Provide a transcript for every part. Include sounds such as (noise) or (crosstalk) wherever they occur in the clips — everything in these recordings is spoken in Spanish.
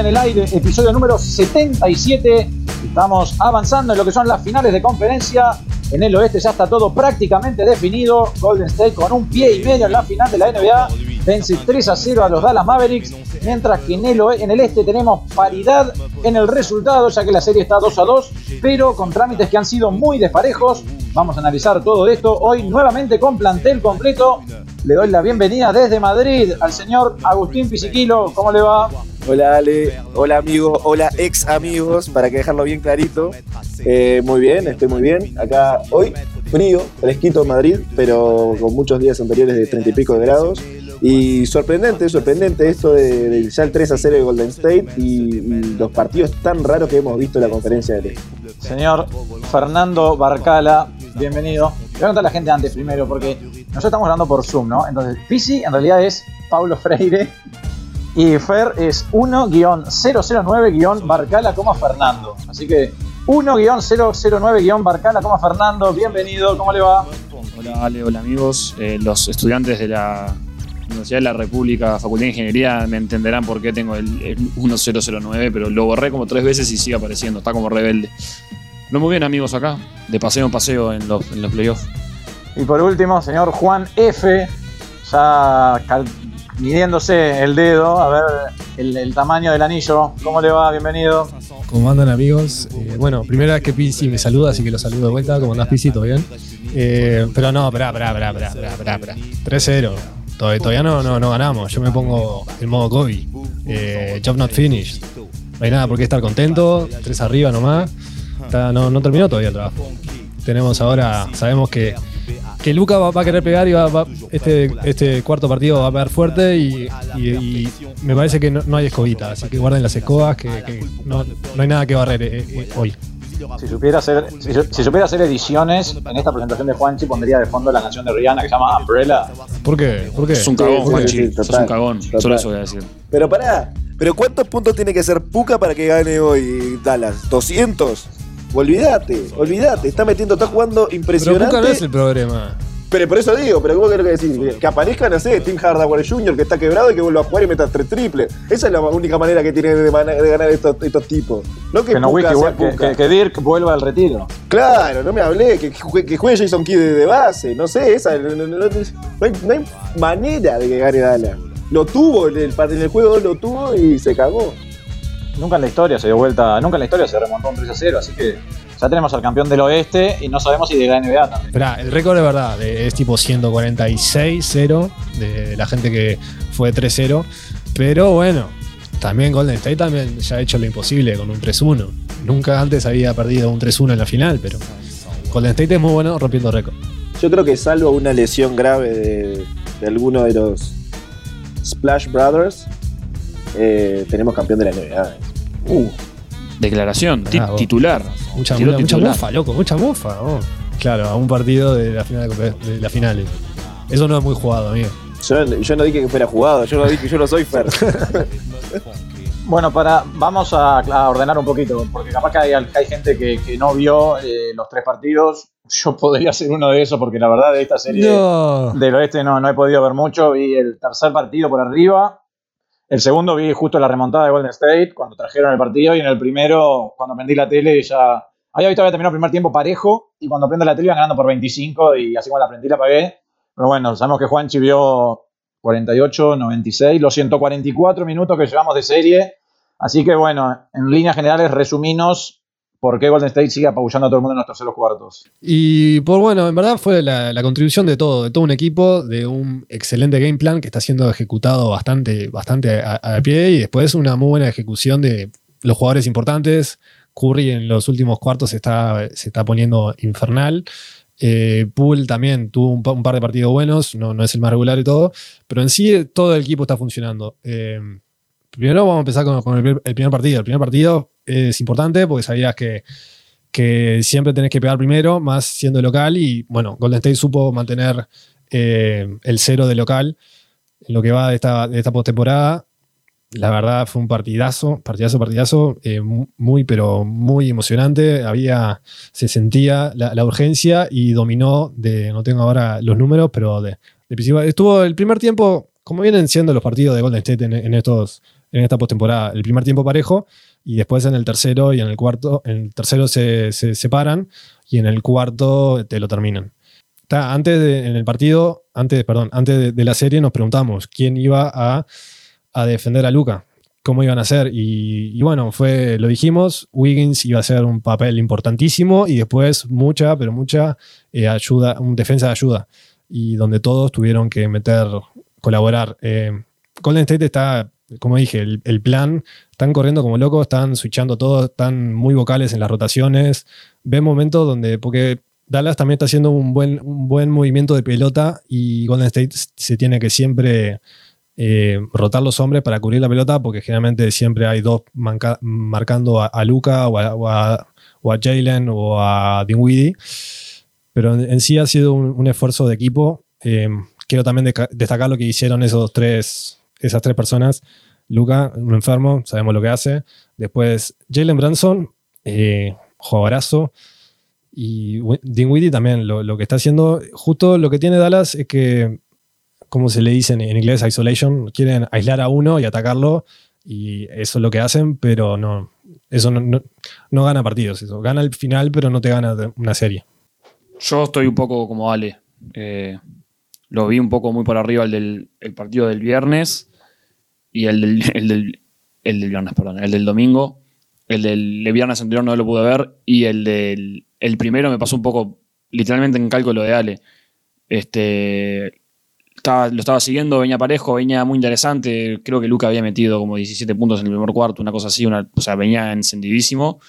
En el aire, episodio número 77. Estamos avanzando en lo que son las finales de conferencia. En el oeste ya está todo prácticamente definido. Golden State con un pie y medio en la final de la NBA. Vence 3 a 0 a los Dallas Mavericks. Mientras que en el, en el este tenemos paridad en el resultado, ya que la serie está 2 a 2, pero con trámites que han sido muy desparejos. Vamos a analizar todo esto hoy nuevamente con plantel completo. Le doy la bienvenida desde Madrid al señor Agustín Pisiquilo. ¿Cómo le va? Hola Ale, hola amigos, hola ex amigos, para que dejarlo bien clarito. Eh, muy bien, estoy muy bien. Acá hoy frío, fresquito en Madrid, pero con muchos días anteriores de 30 y pico de grados. Y sorprendente, sorprendente esto de, ya el 3 a 0 de Golden State y, los partidos tan raros que hemos visto en la conferencia de Señor Fernando Barcala, bienvenido. Voy a contar a la gente antes primero, porque nosotros estamos hablando por Zoom, ¿no? Entonces, Pisi en realidad es Pablo Freire y Fer es 1-009- Barcala Fernando. Así que 1-009- Barcala Fernando, bienvenido, ¿cómo le va? Hola Ale, hola amigos, eh, los estudiantes de la Universidad de la República, Facultad de Ingeniería, me entenderán por qué tengo el, 1009, pero lo borré como tres veces y sigue apareciendo, está como rebelde. No muy bien amigos acá, de paseo en paseo en los, en los playoffs. Y por último, señor Juan F, ya midiéndose el dedo, a ver el, tamaño del anillo. ¿Cómo le va? Bienvenido. ¿Cómo andan amigos? Eh, bueno, primera vez que Pisi me saluda, así que lo saludo de vuelta. ¿Cómo andás Pisi? ¿Todo bien? Eh, pero no, esperá, esperá, esperá, esperá, esperá, 3-0. Todavía, no, no, no ganamos. Yo me pongo el modo Kobe. Eh, job not finished. No hay nada por qué estar contento. Tres arriba nomás. no, no terminó todavía el trabajo. Tenemos ahora, sabemos que que Luca va, a querer pegar y va, este, este cuarto partido va a pegar fuerte y, me parece que no, hay escobita, así que guarden las escobas, que, no, hay nada que barrer eh, eh, hoy. Si supiera, hacer, si, supiera hacer ediciones, en esta presentación de Juanchi pondría de fondo la canción de Rihanna que se llama Umbrella. ¿Por qué? ¿Por qué? Es un cagón, Juanchi. es un cagón. Solo eso voy a decir. Pero pará, ¿pero cuántos puntos tiene que hacer Puka para que gane hoy Dallas? ¿200? Olvídate, olvídate, está metiendo, está jugando impresionante. Pero nunca es el problema. Pero por eso digo, pero ¿cómo quiero decir? Que aparezca, no sé, Tim Hardaway Jr., que está quebrado y que vuelva a jugar y meta tres triples. Esa es la única manera que tiene de, ganar estos, tipos. No que, que, Dirk vuelva al retiro. Claro, no me hablé, que, juegue Jason Kidd de, base. No sé, esa, no, hay, manera de que gane Dallas. Lo tuvo en el, en el juego, lo tuvo y se cagó. Nunca en la historia se dio vuelta, nunca en la historia se remontó un 3 a 0, así que ya tenemos al campeón del oeste y no sabemos si de la NBA también. Esperá, el récord de verdad es tipo 146-0 de la gente que fue 3-0, pero bueno, también Golden State también ya ha hecho lo imposible con un 3-1. Nunca antes había perdido un 3-1 en la final, pero Golden State es muy bueno rompiendo récord. Yo creo que salvo una lesión grave de, de alguno de los Splash Brothers, eh, tenemos campeón de la NBA. Uh, declaración, titular. Mucha, mucha, mofa, loco, mucha mofa. Claro, a un partido de la final de, las finales. Eso no es muy jugado, amigo. Yo, no dije que fuera jugado, yo no dije que yo no soy Fer. (laughs) bueno, para, vamos a, ordenar un poquito, porque capaz que hay, gente que, no vio eh, los tres partidos. Yo podría ser uno de esos, porque la verdad de esta serie del oeste no, no he podido ver mucho. Vi el tercer partido por arriba el segundo vi justo la remontada de Golden State cuando trajeron el partido y en el primero, cuando prendí la tele, ya había visto había terminado el primer tiempo parejo y cuando prendo la tele iban ganando por 25 y así la prendí la pagué. Pero bueno, sabemos que Juanchi vio 48, 96, los 144 minutos que llevamos de serie. Así que bueno, en líneas generales, resumimos por qué Golden State sigue apabullando a todo el mundo en los terceros cuartos. Y por bueno, en verdad fue la, contribución de todo, de todo un equipo, de un excelente game plan que está siendo ejecutado bastante, bastante a, pie y después una muy buena ejecución de los jugadores importantes. Curry en los últimos cuartos se está, se está poniendo infernal. Eh, Poole también tuvo un, par de partidos buenos, no, es el más regular y todo, pero en sí todo el equipo está funcionando. Eh, primero vamos a empezar con, el, primer partido. El primer partido es importante porque sabías que, que siempre tenés que pegar primero, más siendo local. Y bueno, Golden State supo mantener eh, el cero de local en lo que va de esta, de esta postemporada. La verdad fue un partidazo, partidazo, partidazo, eh, muy, pero muy emocionante. Había, se sentía la, urgencia y dominó de, no tengo ahora los números, pero de, de Estuvo el primer tiempo, como vienen siendo los partidos de Golden State en, estos, en esta postemporada. El primer tiempo parejo y después en el tercero y en el cuarto, en el tercero se, separan y en el cuarto te lo terminan. antes de, en el partido, antes, perdón, antes de, la serie nos preguntamos quién iba a, defender a Luca, cómo iban a hacer. Y, bueno, fue, lo dijimos, Wiggins iba a hacer un papel importantísimo y después mucha, pero mucha eh, ayuda, un defensa de ayuda. Y donde todos tuvieron que meter, colaborar. Eh, Golden State está como dije, el, plan, están corriendo como locos, están switchando todo, están muy vocales en las rotaciones. Ve momentos donde, porque Dallas también está haciendo un buen, un buen movimiento de pelota y Golden State se tiene que siempre eh, rotar los hombres para cubrir la pelota, porque generalmente siempre hay dos marcando a, Luca o a, Jalen o a Dinwiddie. Pero en, sí ha sido un, esfuerzo de equipo. Eh, quiero también destacar lo que hicieron esos tres esas tres personas. Luca, un enfermo, sabemos lo que hace. Después Jalen Branson, eh, jugadorazo. Y Dinwiddie también, lo, que está haciendo, justo lo que tiene Dallas es que, como se le dice en, inglés, isolation, quieren aislar a uno y atacarlo, y eso es lo que hacen, pero no, eso no, gana partidos, eso. Gana el final, pero no te gana una serie. Yo estoy un poco como Ale. Eh, lo vi un poco muy por arriba el del el partido del viernes y el del, el del, viernes, perdón, el del domingo. El del viernes anterior no lo pude ver y el del el primero me pasó un poco literalmente en cálculo de Ale. Este, lo estaba siguiendo, venía parejo, venía muy interesante. Creo que Luca había metido como 17 puntos en el primer cuarto, una cosa así, una, o sea, venía encendidísimo.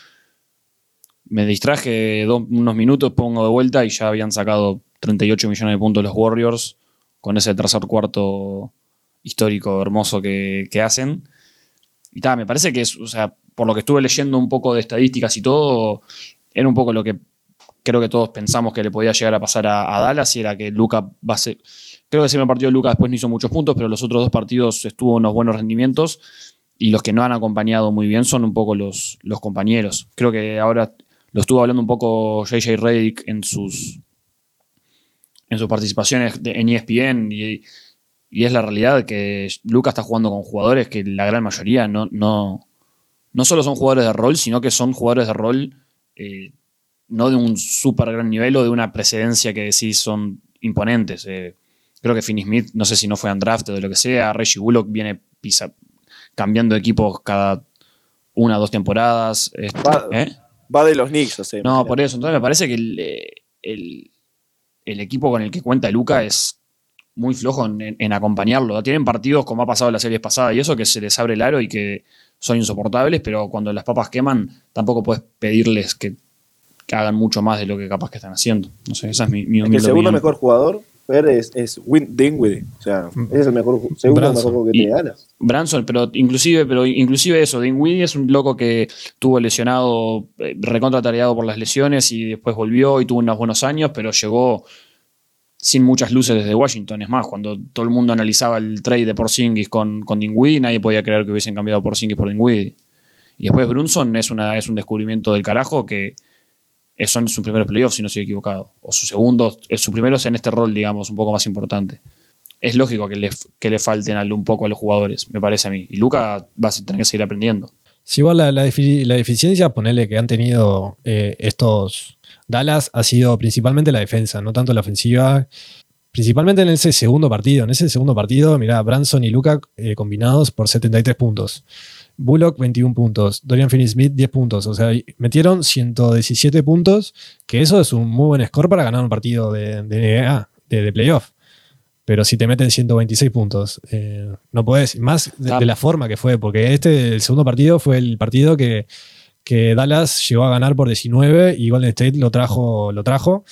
Me distraje unos minutos, pongo de vuelta y ya habían sacado 38 millones de puntos los Warriors con ese tercer cuarto histórico hermoso que, hacen. Y tal, me parece que es, o sea, por lo que estuve leyendo un poco de estadísticas y todo, era un poco lo que creo que todos pensamos que le podía llegar a pasar a, Dallas y era que Luca va a ser. Creo que ese primer partido de Luca después no hizo muchos puntos, pero los otros dos partidos estuvo unos buenos rendimientos y los que no han acompañado muy bien son un poco los, los compañeros. Creo que ahora lo estuvo hablando un poco JJ Redick en sus, en sus participaciones en ESPN y y es la realidad que Lucas está jugando con jugadores que la gran mayoría no, no, no solo son jugadores de rol, sino que son jugadores de rol eh, no de un súper gran nivel o de una precedencia que decís son imponentes. Eh, creo que Finney Smith, no sé si no fue draft o de lo que sea, Reggie Bullock viene cambiando equipos cada una o dos temporadas. Este, ¿eh? va, de los Knicks, o sea. No, por eso. Entonces me parece que el, el equipo con el que cuenta Luca es muy flojo en, acompañarlo. Tienen partidos como ha pasado en las series pasadas y eso que se les abre el aro y que son insoportables, pero cuando las papas queman tampoco puedes pedirles que, hagan mucho más de lo que capaz que están haciendo. No sé, esa es mi, mi El segundo mejor jugador es, es Dinwiddie. O sea, es el mejor, segundo mejor que tiene ganas. Branson, pero inclusive, pero inclusive eso, Dinwiddie es un loco que tuvo lesionado, eh, recontra tareado por las lesiones y después volvió y tuvo unos buenos años, pero llegó sin muchas luces desde Washington. Es más, cuando todo el mundo analizaba el trade de Porzingis con, con nadie podía creer que hubiesen cambiado Porzingis por Dinwiddie. Y después Brunson es, una, es un descubrimiento del carajo que son sus primeros playoffs, si no estoy equivocado. O su segundo, su primero es en este rol, digamos, un poco más importante. Es lógico que le, que le falten un poco a los jugadores, me parece a mí. Y Luca va a tener que seguir aprendiendo. Si igual la, la, deficiencia, ponerle que han tenido eh, estos Dallas ha sido principalmente la defensa, no tanto la ofensiva. Principalmente en ese segundo partido. En ese segundo partido, mira, Branson y Luca eh, combinados por 73 puntos. Bullock 21 puntos, Dorian Finney-Smith 10 puntos, o sea, metieron 117 puntos, que eso es un muy buen score para ganar un partido de, de de, playoff. Pero si te meten 126 puntos, eh, no puedes, más de, la forma que fue, porque este, el segundo partido fue el partido que que Dallas llegó a ganar por 19 y Golden State lo trajo, lo trajo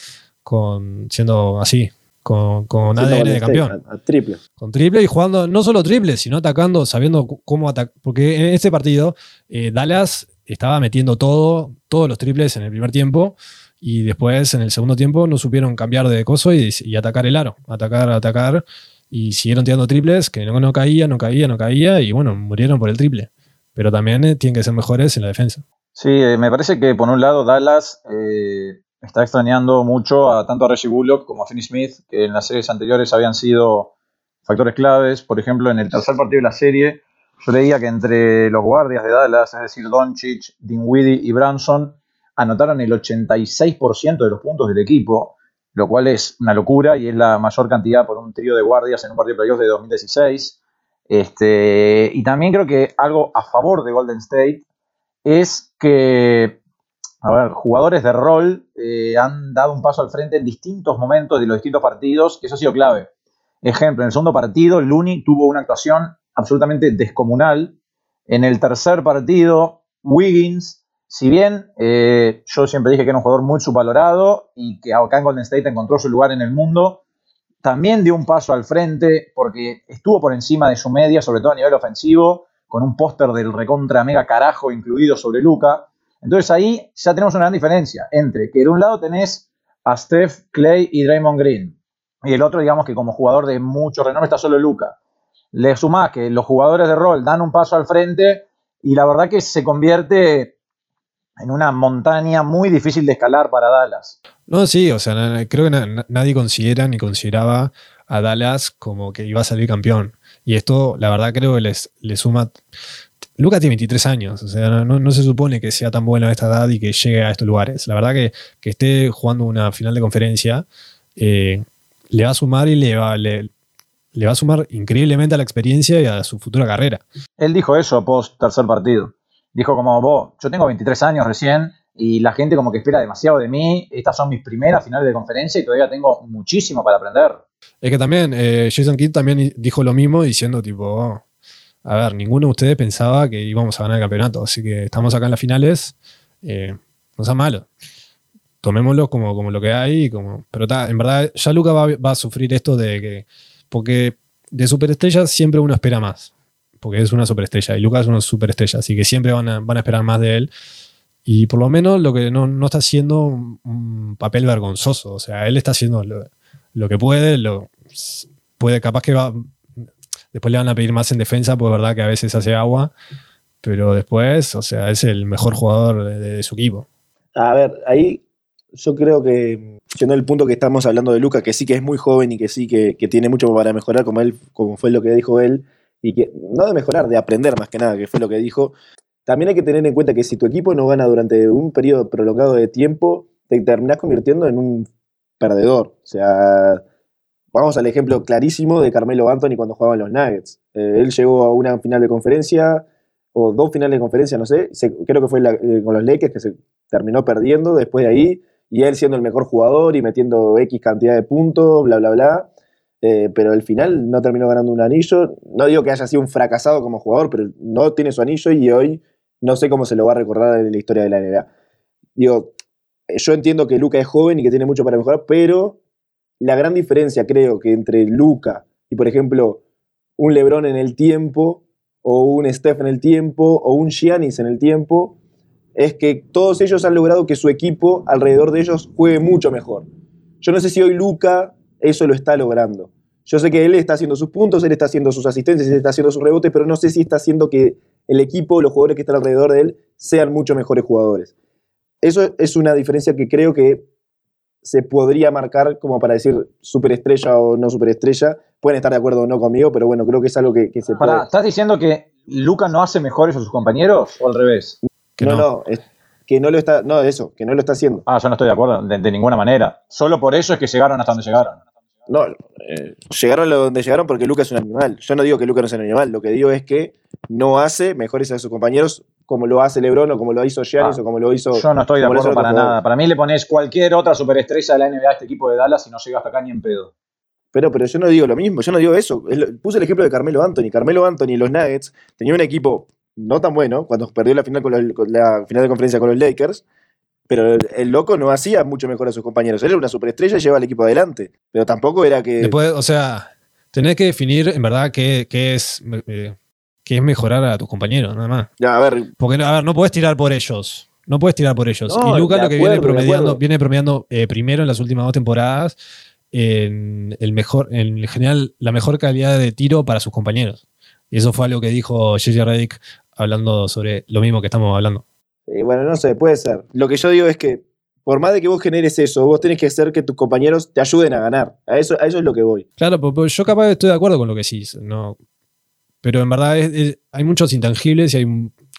con, siendo así, con, con ADN de campeón. triple. Con triple y jugando no solo triple, sino atacando, sabiendo cómo atacar. Porque en este partido eh, Dallas estaba metiendo todo, todos los triples en el primer tiempo y después en el segundo tiempo no supieron cambiar de coso y, atacar el aro, atacar, atacar y siguieron tirando triples que no, no caía, no caía, no caía y bueno, murieron por el triple. Pero también eh, tienen que ser mejores en la defensa. Sí, eh, me parece que por un lado Dallas eh, está extrañando mucho a tanto a Reggie Bullock como a Finney Smith, que en las series anteriores habían sido factores claves. Por ejemplo, en el tercer partido de la serie, yo leía que entre los guardias de Dallas, es decir, Doncic, Dinwiddie y Branson, anotaron el 86% de los puntos del equipo, lo cual es una locura y es la mayor cantidad por un trío de guardias en un partido de playoffs de 2016. Este, y también creo que algo a favor de Golden State es que, a ver, jugadores de rol eh, han dado un paso al frente en distintos momentos de los distintos partidos, eso ha sido clave. Ejemplo, en el segundo partido, Looney tuvo una actuación absolutamente descomunal. En el tercer partido, Wiggins, si bien eh, yo siempre dije que era un jugador muy subvalorado y que acá en Golden State encontró su lugar en el mundo, también dio un paso al frente porque estuvo por encima de su media, sobre todo a nivel ofensivo, con un póster del recontra mega carajo incluido sobre Luca. Entonces ahí ya tenemos una gran diferencia entre que de un lado tenés a Steph, Clay y Draymond Green, y el otro, digamos que como jugador de mucho renombre está solo Luca. Le sumás que los jugadores de rol dan un paso al frente y la verdad que se convierte en una montaña muy difícil de escalar para Dallas. No, sí, o sea, creo que nadie considera ni consideraba a Dallas como que iba a salir campeón. Y esto, la verdad, creo que les, le suma. Luca tiene 23 años, o sea, no, se supone que sea tan bueno a esta edad y que llegue a estos lugares. La verdad que, que esté jugando una final de conferencia eh, le va a sumar y le va, le, le va a sumar increíblemente a la experiencia y a su futura carrera. Él dijo eso post tercer partido. Dijo como vos, yo tengo 23 años recién y la gente como que espera demasiado de mí. Estas son mis primeras finales de conferencia y todavía tengo muchísimo para aprender. Es que también eh, Jason Kidd también dijo lo mismo diciendo tipo, oh, a ver, ninguno de ustedes pensaba que íbamos a ganar el campeonato, así que estamos acá en las finales, eh, no sea malo. Tomémoslo como, como lo que hay, como, pero en verdad ya Luca va, va a sufrir esto de que porque de superestrella siempre uno espera más. Porque es una superestrella. Y Lucas es una superestrella. Así que siempre van a, van a esperar más de él. Y por lo menos lo que no, está haciendo un, papel vergonzoso. O sea, él está haciendo lo, que puede. Lo, puede, capaz que va. Después le van a pedir más en defensa, pues verdad que a veces hace agua. Pero después, o sea, es el mejor jugador de su equipo. A ver, ahí yo creo que, siendo el punto que estamos hablando de Luca, que sí que es muy joven y que sí que, tiene mucho para mejorar, como, él, como fue lo que dijo él, y que no de mejorar, de aprender más que nada, que fue lo que dijo, también hay que tener en cuenta que si tu equipo no gana durante un periodo prolongado de tiempo, te terminás convirtiendo en un perdedor. O sea, vamos al ejemplo clarísimo de Carmelo Anthony cuando jugaban los Nuggets. Eh, él llegó a una final de conferencia, o dos finales de conferencia, no sé, creo que fue eh, con los Lakers que se terminó perdiendo después de ahí y él siendo el mejor jugador y metiendo X cantidad de puntos, bla, bla, bla. Eh, pero al final no terminó ganando un anillo. No digo que haya sido un fracasado como jugador, pero no tiene su anillo y hoy no sé cómo se lo va a recordar en la historia de la NBA. Digo, yo entiendo que Luca es joven y que tiene mucho para mejorar, pero la gran diferencia creo que entre Luca y, por ejemplo, un LeBron en el tiempo, o un Steph en el tiempo, o un Giannis en el tiempo, es que todos ellos han logrado que su equipo alrededor de ellos juegue mucho mejor. Yo no sé si hoy Luca eso lo está logrando. Yo sé que él está haciendo sus puntos, él está haciendo sus asistencias, él está haciendo sus rebotes, pero no sé si está haciendo que el equipo, los jugadores que están alrededor de él, sean mucho mejores jugadores. Eso es una diferencia que creo que se podría marcar como para decir superestrella o no superestrella. Pueden estar de acuerdo o no conmigo, pero bueno, creo que es algo que, se puede. ¿Estás diciendo que Luca no hace mejores a sus compañeros o al revés? no, no, que no lo está, no, eso, que no lo está haciendo. Ah, yo no estoy de acuerdo, de, ninguna manera. Solo por eso es que llegaron hasta donde llegaron. No, eh, llegaron a donde llegaron porque Lucas es un animal. Yo no digo que Lucas no sea un animal, lo que digo es que no hace mejores a sus compañeros como lo hace LeBron o como lo hizo Giannis ah, o como lo hizo. Yo no estoy de acuerdo para nada. Para mí le pones cualquier otra superestrella de la NBA a este equipo de Dallas y no llega hasta acá ni en pedo. Pero, pero yo no digo lo mismo, yo no digo eso. Puse el ejemplo de Carmelo Anthony. Carmelo Anthony y los Nuggets tenían un equipo no tan bueno, cuando perdió la final, con, la final de conferencia con los Lakers, pero el, loco no hacía mucho mejor a sus compañeros. Él era una superestrella y lleva al equipo adelante. Pero tampoco era que. Después, o sea, tenés que definir en verdad qué, es. Eh, es mejorar a tus compañeros, nada más. Ya, a ver. Porque, a ver, no puedes tirar por ellos. No puedes tirar por ellos. y Lucas lo que viene promediando, viene promediando eh, primero en las últimas dos temporadas en el mejor, en general, la mejor calidad de tiro para sus compañeros. Y eso fue algo que dijo J.J. Redick hablando sobre lo mismo que estamos hablando. bueno, no sé, puede ser. Lo que yo digo es que por más de que vos generes eso, vos tenés que hacer que tus compañeros te ayuden a ganar. A eso, a eso es lo que voy. Claro, pues yo capaz estoy de acuerdo con lo que decís. No, Pero en verdad hay muchos intangibles y hay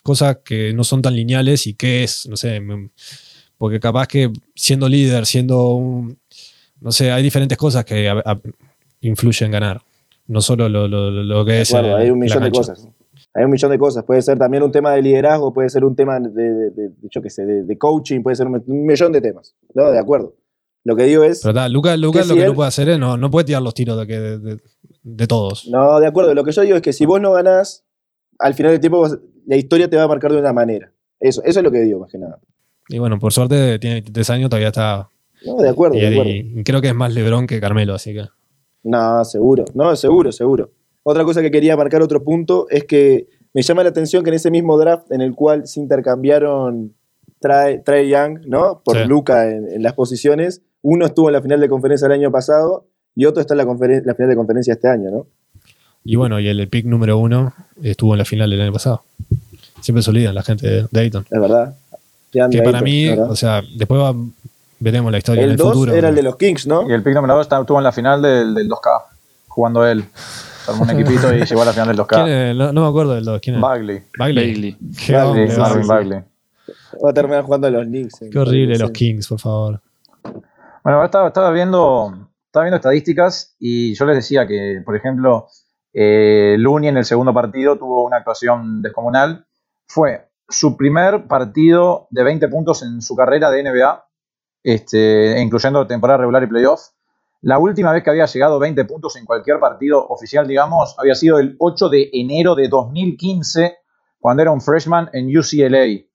cosas que no son tan lineales y qué es, no sé, porque capaz que siendo líder, siendo un, no sé, hay diferentes cosas que influyen en ganar, no solo lo, que es... Claro, hay un millón de cosas. Hay un millón de cosas. Puede ser también un tema de liderazgo, puede ser un tema de, de, de, sé, de, coaching, puede ser un, millón de temas. No, de acuerdo. Lo que digo es. Pero Lucas, lo que no puede hacer es no, no puede tirar los tiros de, de, todos. No, de acuerdo. Lo que yo digo es que si vos no ganás, al final del tiempo la historia te va a marcar de una manera. Eso, eso es lo que digo, más que nada. Y bueno, por suerte tiene tres años, todavía está. No, de acuerdo, y, de acuerdo. Y creo que es más Lebrón que Carmelo, así que. No, seguro. No, seguro, seguro. Otra cosa que quería marcar, otro punto, es que me llama la atención que en ese mismo draft en el cual se intercambiaron Trey, Young, ¿no? Por Luca en, las posiciones, uno estuvo en la final de conferencia el año pasado y otro está en la, la final de conferencia este año, ¿no? Y bueno, y el, pick número uno estuvo en la final del año pasado. Siempre se olvidan la gente de Dayton. Es verdad. Que para mí, o sea, después veremos la historia el en el futuro. era el de los Kings, ¿no? Y el pick número 2 estuvo en la final del, 2K, jugando él. Armó un equipito y llegó a la final del 2K. (laughs) No, me acuerdo del 2. ¿Quién es? Bagley. Bagley. Bagley. Marvin Bagley. Va a terminar jugando a los Knicks. Qué horrible los Kings, por favor. Bueno, estaba, viendo, estadísticas y yo les decía que, por ejemplo, eh, Looney en el segundo partido tuvo una actuación descomunal. Fue su primer partido de 20 puntos en su carrera de NBA, este, incluyendo temporada regular y playoff. La última vez que había llegado 20 puntos en cualquier partido oficial, digamos, había sido el 8 de enero de 2015, cuando era un freshman en UCLA.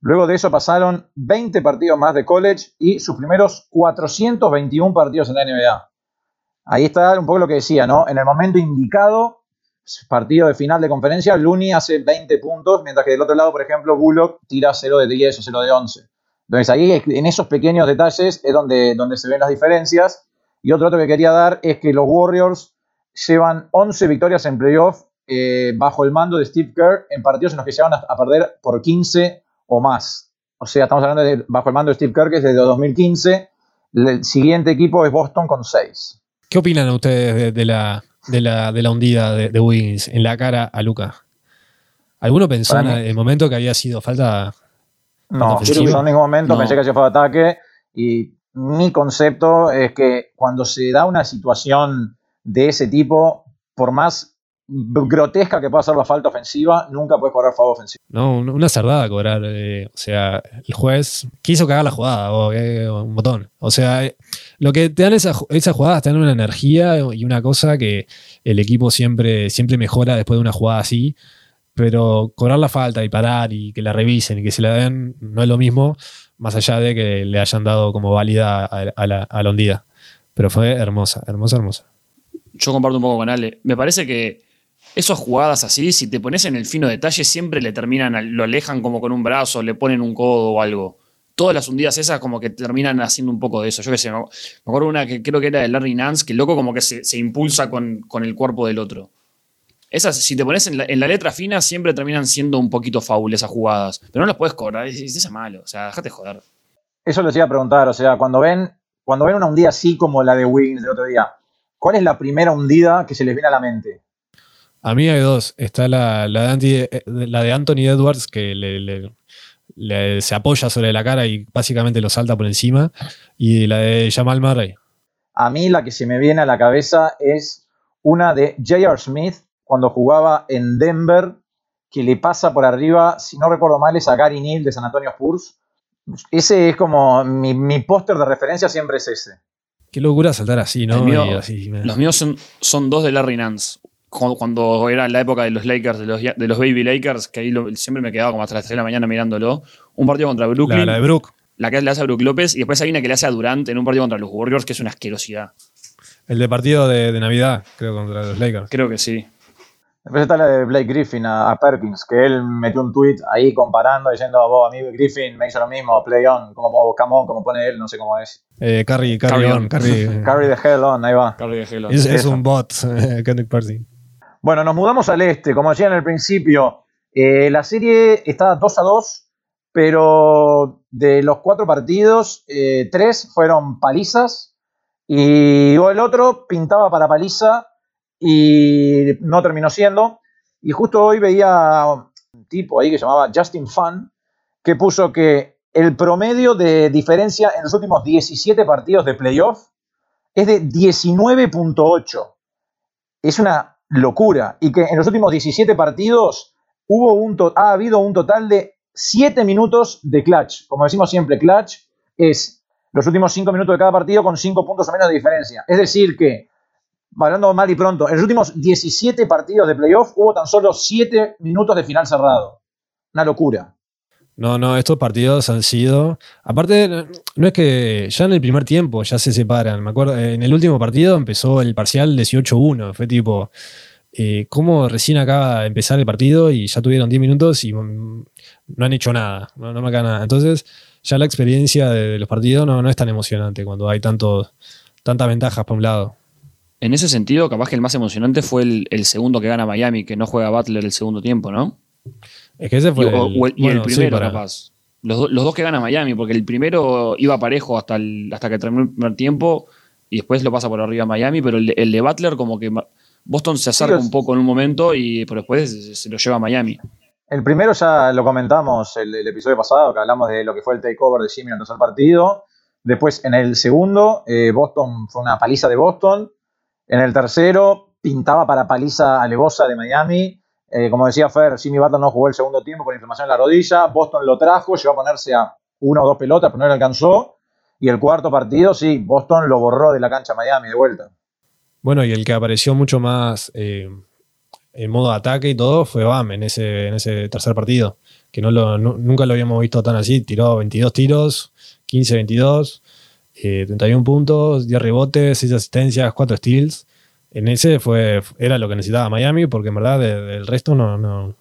Luego de eso pasaron 20 partidos más de college y sus primeros 421 partidos en la NBA. Ahí está un poco lo que decía, ¿no? En el momento indicado, partido de final de conferencia, Looney hace 20 puntos, mientras que del otro lado, por ejemplo, Bullock tira 0 de 10 o 0 de 11. Entonces ahí, en esos pequeños detalles, es donde, donde se ven las diferencias. Y otro dato que quería dar es que los Warriors llevan 11 victorias en playoff eh, bajo el mando de Steve Kerr en partidos en los que llevan a, perder por 15 o más. O sea, estamos hablando de bajo el mando de Steve Kerr, que es desde 2015. El siguiente equipo es Boston con 6. ¿Qué opinan ustedes de, la, de, la, hundida de, Wiggins en la cara a Luca? ¿Alguno pensó en el momento que había sido falta? No, yo en ningún momento pensé que hacía falta ataque y mi concepto es que cuando se da una situación de ese tipo, por más grotesca que pueda ser la falta ofensiva, nunca puedes cobrar favor ofensivo. No, una cerdada cobrar. Eh, o sea, el juez quiso cagar la jugada o eh, un botón. O sea, eh, lo que te dan esas, jugadas te dan una energía y una cosa que el equipo siempre, siempre mejora después de una jugada así. Pero cobrar la falta y parar y que la revisen y que se la den no es lo mismo más allá de que le hayan dado como válida a, la, a hundida. Pero fue hermosa, hermosa, hermosa. Yo comparto un poco con Ale. Me parece que esas jugadas así, si te pones en el fino detalle, siempre le terminan, lo alejan como con un brazo, le ponen un codo o algo. Todas las hundidas esas como que terminan haciendo un poco de eso. Yo qué sé, me acuerdo una que creo que era de Larry Nance, que el loco como que se, impulsa con, con, el cuerpo del otro. Esas, si te pones en la, letra fina, siempre terminan siendo un poquito faul esas jugadas. Pero no las puedes cobrar, es, es malo. O sea, déjate joder. Eso les iba a preguntar, o sea, cuando ven, cuando ven una hundida así como la de Wiggins del otro día, ¿cuál es la primera hundida que se les viene a la mente? A mí hay dos. Está la, la, de, eh, la de, Anthony Edwards, que le, se apoya sobre la cara y básicamente lo salta por encima. Y la de Jamal Murray. A mí la que se me viene a la cabeza es una de J.R. Smith cuando jugaba en Denver, que le pasa por arriba, si no recuerdo mal, es a Gary Neal de San Antonio Spurs. Ese es como mi, póster de referencia siempre es ese. Qué locura saltar así, ¿no? los míos son, son, dos de Larry Nance. Cuando, era en la época de los Lakers, de los, de los Baby Lakers, que ahí siempre me quedaba como hasta las 3 de la mañana mirándolo. Un partido contra Brooklyn. La, de Brook. La que le hace a Brook López. Y después hay una que le hace a Durant en un partido contra los Warriors, que es una asquerosidad. El de partido de, de Navidad, creo, contra los Lakers. Creo que sí. Después está la de Blake Griffin a, Perkins, que él metió un tweet ahí comparando, diciendo, vos, a mí Griffin me hizo lo mismo, play on, como come on, como pone él, no sé cómo es. Eh, carry, carry, on, carry. (laughs) carry the hell on, ahí va. Carry the hell on. Es, un bot, (laughs) Kendrick Percy. Bueno, nos mudamos al este, como decía en el principio. Eh, la serie está 2 a 2, pero de los cuatro partidos, eh, tres fueron palizas y el otro pintaba para paliza y no terminó siendo. Y justo hoy veía un tipo ahí que se llamaba Justin Fun, que puso que el promedio de diferencia en los últimos 17 partidos de playoff es de 19.8. Es una locura. Y que en los últimos 17 partidos hubo un ha habido un total de 7 minutos de clutch. Como decimos siempre, clutch es los últimos 5 minutos de cada partido con 5 puntos o menos de diferencia. Es decir que, hablando mal y pronto, en los últimos 17 partidos de playoff hubo tan solo 7 minutos de final cerrado. Una locura. No, no, estos partidos han sido. Aparte, no es que ya en el primer tiempo ya se separan. Me acuerdo, en el último partido empezó el parcial 18-1. Fue tipo, eh, ¿cómo recién acaba de empezar el partido y ya tuvieron 10 minutos y mm, no han hecho nada? No, me acaba nada. Entonces, ya la experiencia de, los partidos no, no, es tan emocionante cuando hay tanto, tantas ventajas por un lado. En ese sentido, capaz que el más emocionante fue el, el segundo que gana Miami, que no juega Butler el segundo tiempo, ¿no? Es que ese fue. Y, el, primero, capaz. Los, dos que gana Miami, porque el primero iba parejo hasta, hasta que terminó el primer tiempo y después lo pasa por arriba Miami, pero el de, Butler, como que Boston se acerca un poco en un momento y pero después se, lo lleva a Miami. El primero ya lo comentamos el, el, episodio pasado, que hablamos de lo que fue el takeover de Jimmy en el tercer partido. Después, en el segundo, eh, Boston fue una paliza de Boston. En el tercero, pintaba para paliza alevosa de Miami. Eh, como decía Fer, Jimmy Butler no jugó el segundo tiempo por inflamación en la rodilla. Boston lo trajo, llegó a ponerse a una o dos pelotas, pero no le alcanzó. Y el cuarto partido, sí, Boston lo borró de la cancha Miami de vuelta. Bueno, y el que apareció mucho más eh, en modo ataque y todo fue Bam en ese, tercer partido, que nunca lo habíamos visto tan así. Tiró 22 tiros, 15-22, 31 puntos, 10 rebotes, 6 asistencias, 4 steals en ese fue, era lo que necesitaba Miami, porque en verdad del resto no, no,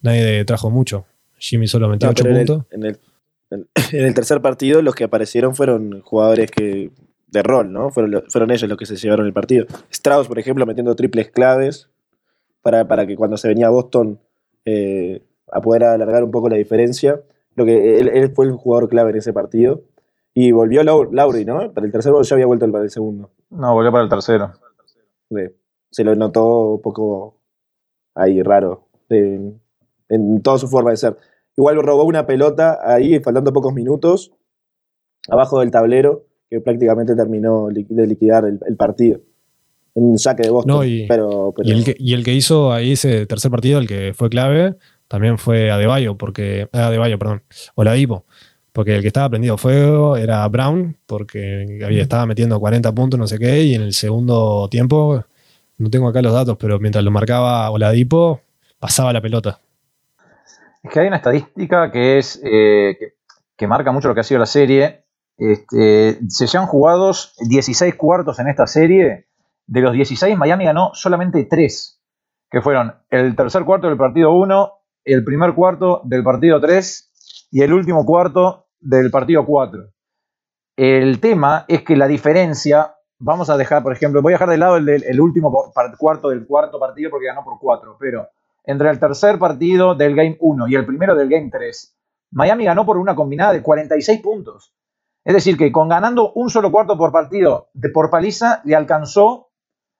nadie trajo mucho. Jimmy solo metió 8 puntos. En el, (laughs) en, el, tercer partido los que aparecieron fueron jugadores que de rol, ¿no? Fueron, fueron ellos los que se llevaron el partido. Strauss, por ejemplo, metiendo triples claves para, para que cuando se venía Boston eh, a poder alargar un poco la diferencia. Lo que él, fue el jugador clave en ese partido. Y volvió Lauri, ¿no? Para el tercero ya había vuelto para el segundo. No, volvió para el tercero se lo notó un poco ahí raro en, toda su forma de ser. Igual robó una pelota ahí, faltando pocos minutos, abajo del tablero, que prácticamente terminó de liquidar el, partido. En un saque de Boston. y, pero, Y, el que, hizo ahí ese tercer partido, el que fue clave, también fue Adebayo, porque. Adebayo, perdón. Oladipo. Porque el que estaba prendido fuego era Brown, porque había, estaba metiendo 40 puntos, no sé qué, y en el segundo tiempo, no tengo acá los datos, pero mientras lo marcaba Oladipo, pasaba la pelota. Es que hay una estadística que es eh, que, marca mucho lo que ha sido la serie. Este, se llevan jugados 16 cuartos en esta serie. De los 16, Miami ganó solamente 3, que fueron el tercer cuarto del partido 1, el primer cuarto del partido 3 y el último cuarto del partido 4. El tema es que la diferencia, vamos a dejar, por ejemplo, voy a dejar de lado el, último cuarto del cuarto partido porque ganó por 4, pero entre el tercer partido del Game 1 y el primero del Game 3, Miami ganó por una combinada de 46 puntos. Es decir, que con ganando un solo cuarto por partido de por paliza, le alcanzó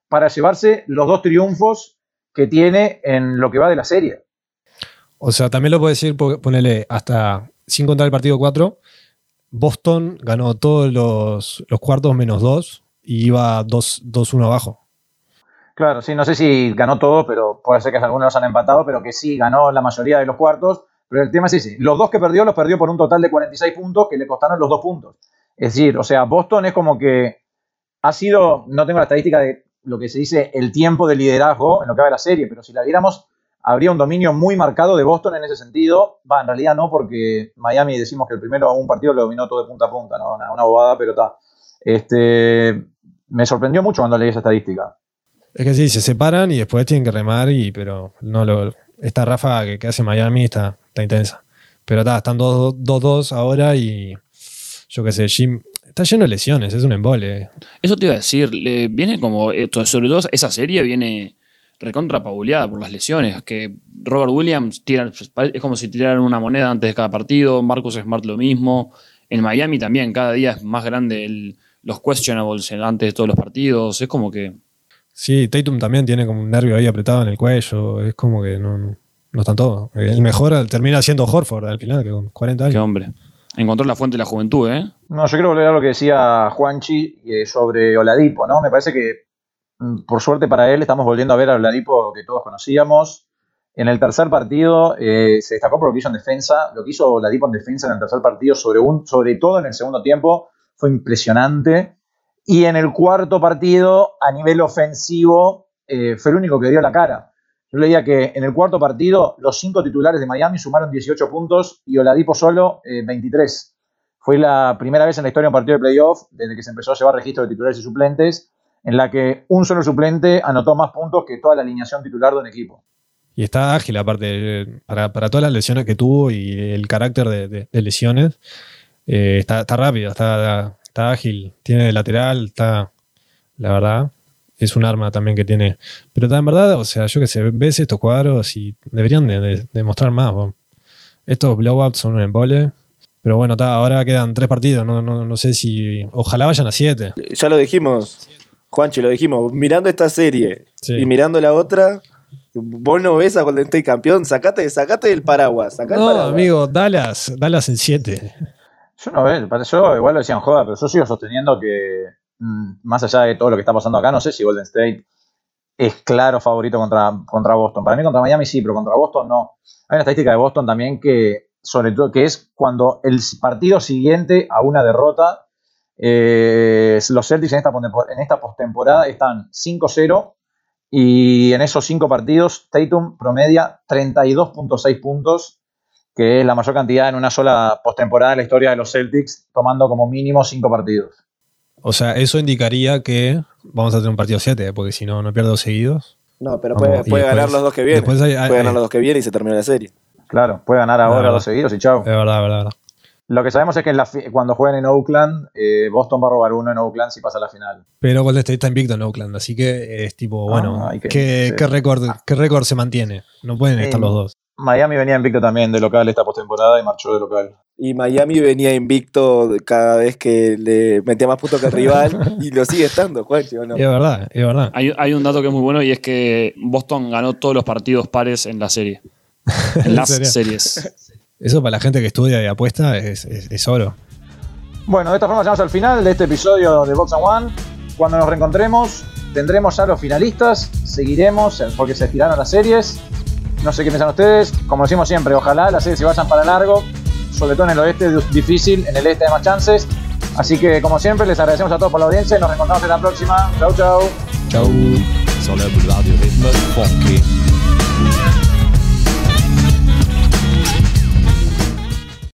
para llevarse los dos triunfos que tiene en lo que va de la serie. O sea, también lo puedo decir, ponele hasta, sin contar el partido 4, Boston ganó todos los, cuartos menos 2 y iba 2-1 abajo. Claro, sí, no sé si ganó todo, pero puede ser que algunos los han empatado, pero que sí ganó la mayoría de los cuartos. Pero el tema es ese: los dos que perdió los perdió por un total de 46 puntos que le costaron los dos puntos. Es decir, o sea, Boston es como que ha sido, no tengo la estadística de lo que se dice el tiempo de liderazgo en lo que va de la serie, pero si la viéramos habría un dominio muy marcado de Boston en ese sentido. Va, en realidad no, porque Miami decimos que el primero un partido lo dominó todo de punta a punta, ¿no? una, bobada, pero está. Este, me sorprendió mucho cuando leí esa estadística. Es que sí, se separan y después tienen que remar, y, pero no lo, esta rafa que, hace Miami está, está intensa. Pero está, están 2-2 ahora y yo qué sé, Jim está lleno de lesiones, es un embole. Eso te iba a decir, viene como, sobre todo esa serie viene recontra por las lesiones, que Robert Williams tira, es como si tiraran una moneda antes de cada partido, Marcus Smart lo mismo, en Miami también cada día es más grande los questionables antes de todos los partidos, es como que... Sí, Tatum también tiene como un nervio ahí apretado en el cuello. Es como que no, no están todos. El mejor termina siendo Horford al final, que con 40 años. Qué hombre. Encontró la fuente de la juventud, ¿eh? No, yo quiero volver a lo que decía Juanchi eh, sobre Oladipo, ¿no? Me parece que, por suerte para él, estamos volviendo a ver a Oladipo que todos conocíamos. En el tercer partido eh, se destacó por lo que hizo en defensa. Lo que hizo Oladipo en defensa en el tercer partido, sobre, un, sobre todo en el segundo tiempo, fue impresionante. Y en el cuarto partido, a nivel ofensivo, eh, fue el único que dio la cara. Yo leía que en el cuarto partido, los cinco titulares de Miami sumaron 18 puntos y Oladipo solo 23. Eh, fue la primera vez en la historia de un partido de playoff, desde que se empezó a llevar registro de titulares y suplentes, en la que un solo suplente anotó más puntos que toda la alineación titular de un equipo. Y está ágil, aparte, para, todas las lesiones que tuvo y el carácter de, lesiones. Eh, está, rápido, está, está ágil, tiene lateral, está, la verdad, es un arma también que tiene. Pero en verdad, o sea, yo que sé, ves estos cuadros y deberían demostrar más. Estos blowouts son un embole. Pero bueno, ahora quedan tres partidos, no, no, sé si. Ojalá vayan a siete. Ya lo dijimos, Juanchi, lo dijimos. Mirando esta serie y mirando la otra, vos no ves a Golden State campeón, sacate, sacate el paraguas. no, amigo, Dallas, Dallas en siete. Yo no veo, yo igual lo decían joda, pero yo sigo sosteniendo que mm, más allá de todo lo que está pasando acá, no sé si Golden State es claro favorito contra, contra Boston. Para mí contra Miami sí, pero contra Boston no. Hay una estadística de Boston también que, sobre todo, que es cuando el partido siguiente a una derrota, eh, los Celtics en esta, en esta postemporada están 5-0 y en esos cinco partidos Tatum promedia 32.6 puntos que es la mayor cantidad en una sola postemporada en la historia de los Celtics, tomando como mínimo cinco partidos. O sea, eso indicaría que vamos a tener un partido 7, porque si no, no pierdo seguidos. No, pero puede, ganar los dos que vienen. puede ganar los dos que vienen y se termina la serie. Claro, puede ganar ahora dos seguidos y chao. Es verdad, es verdad, Lo que sabemos es que cuando jueguen en Oakland, eh, Boston va a robar uno en Oakland si pasa a la final. Pero Golden State está invicto en Oakland, así que es tipo, bueno, ah, ¿qué, récord, ¿qué récord se mantiene? No pueden estar los dos. Miami venía invicto también de local esta postemporada y marchó de local. Y Miami venía invicto cada vez que le metía más puntos que el rival y lo sigue estando, Juan, no? Es verdad, es verdad. Hay, un dato que es muy bueno y es que Boston ganó todos los partidos pares en la serie. (laughs) En las series. (laughs) Eso para la gente que estudia y apuesta es, oro. Bueno, de esta forma llegamos al final de este episodio de Box and One. Cuando nos reencontremos, tendremos ya los finalistas, seguiremos porque se estiraron las series no sé qué piensan ustedes. Como decimos siempre, ojalá las series se vayan para largo. Sobre todo en el oeste es difícil, en el este hay más chances. Así que, como siempre, les agradecemos a todos por la audiencia y nos reencontramos en la próxima. Chau, chau. Chau.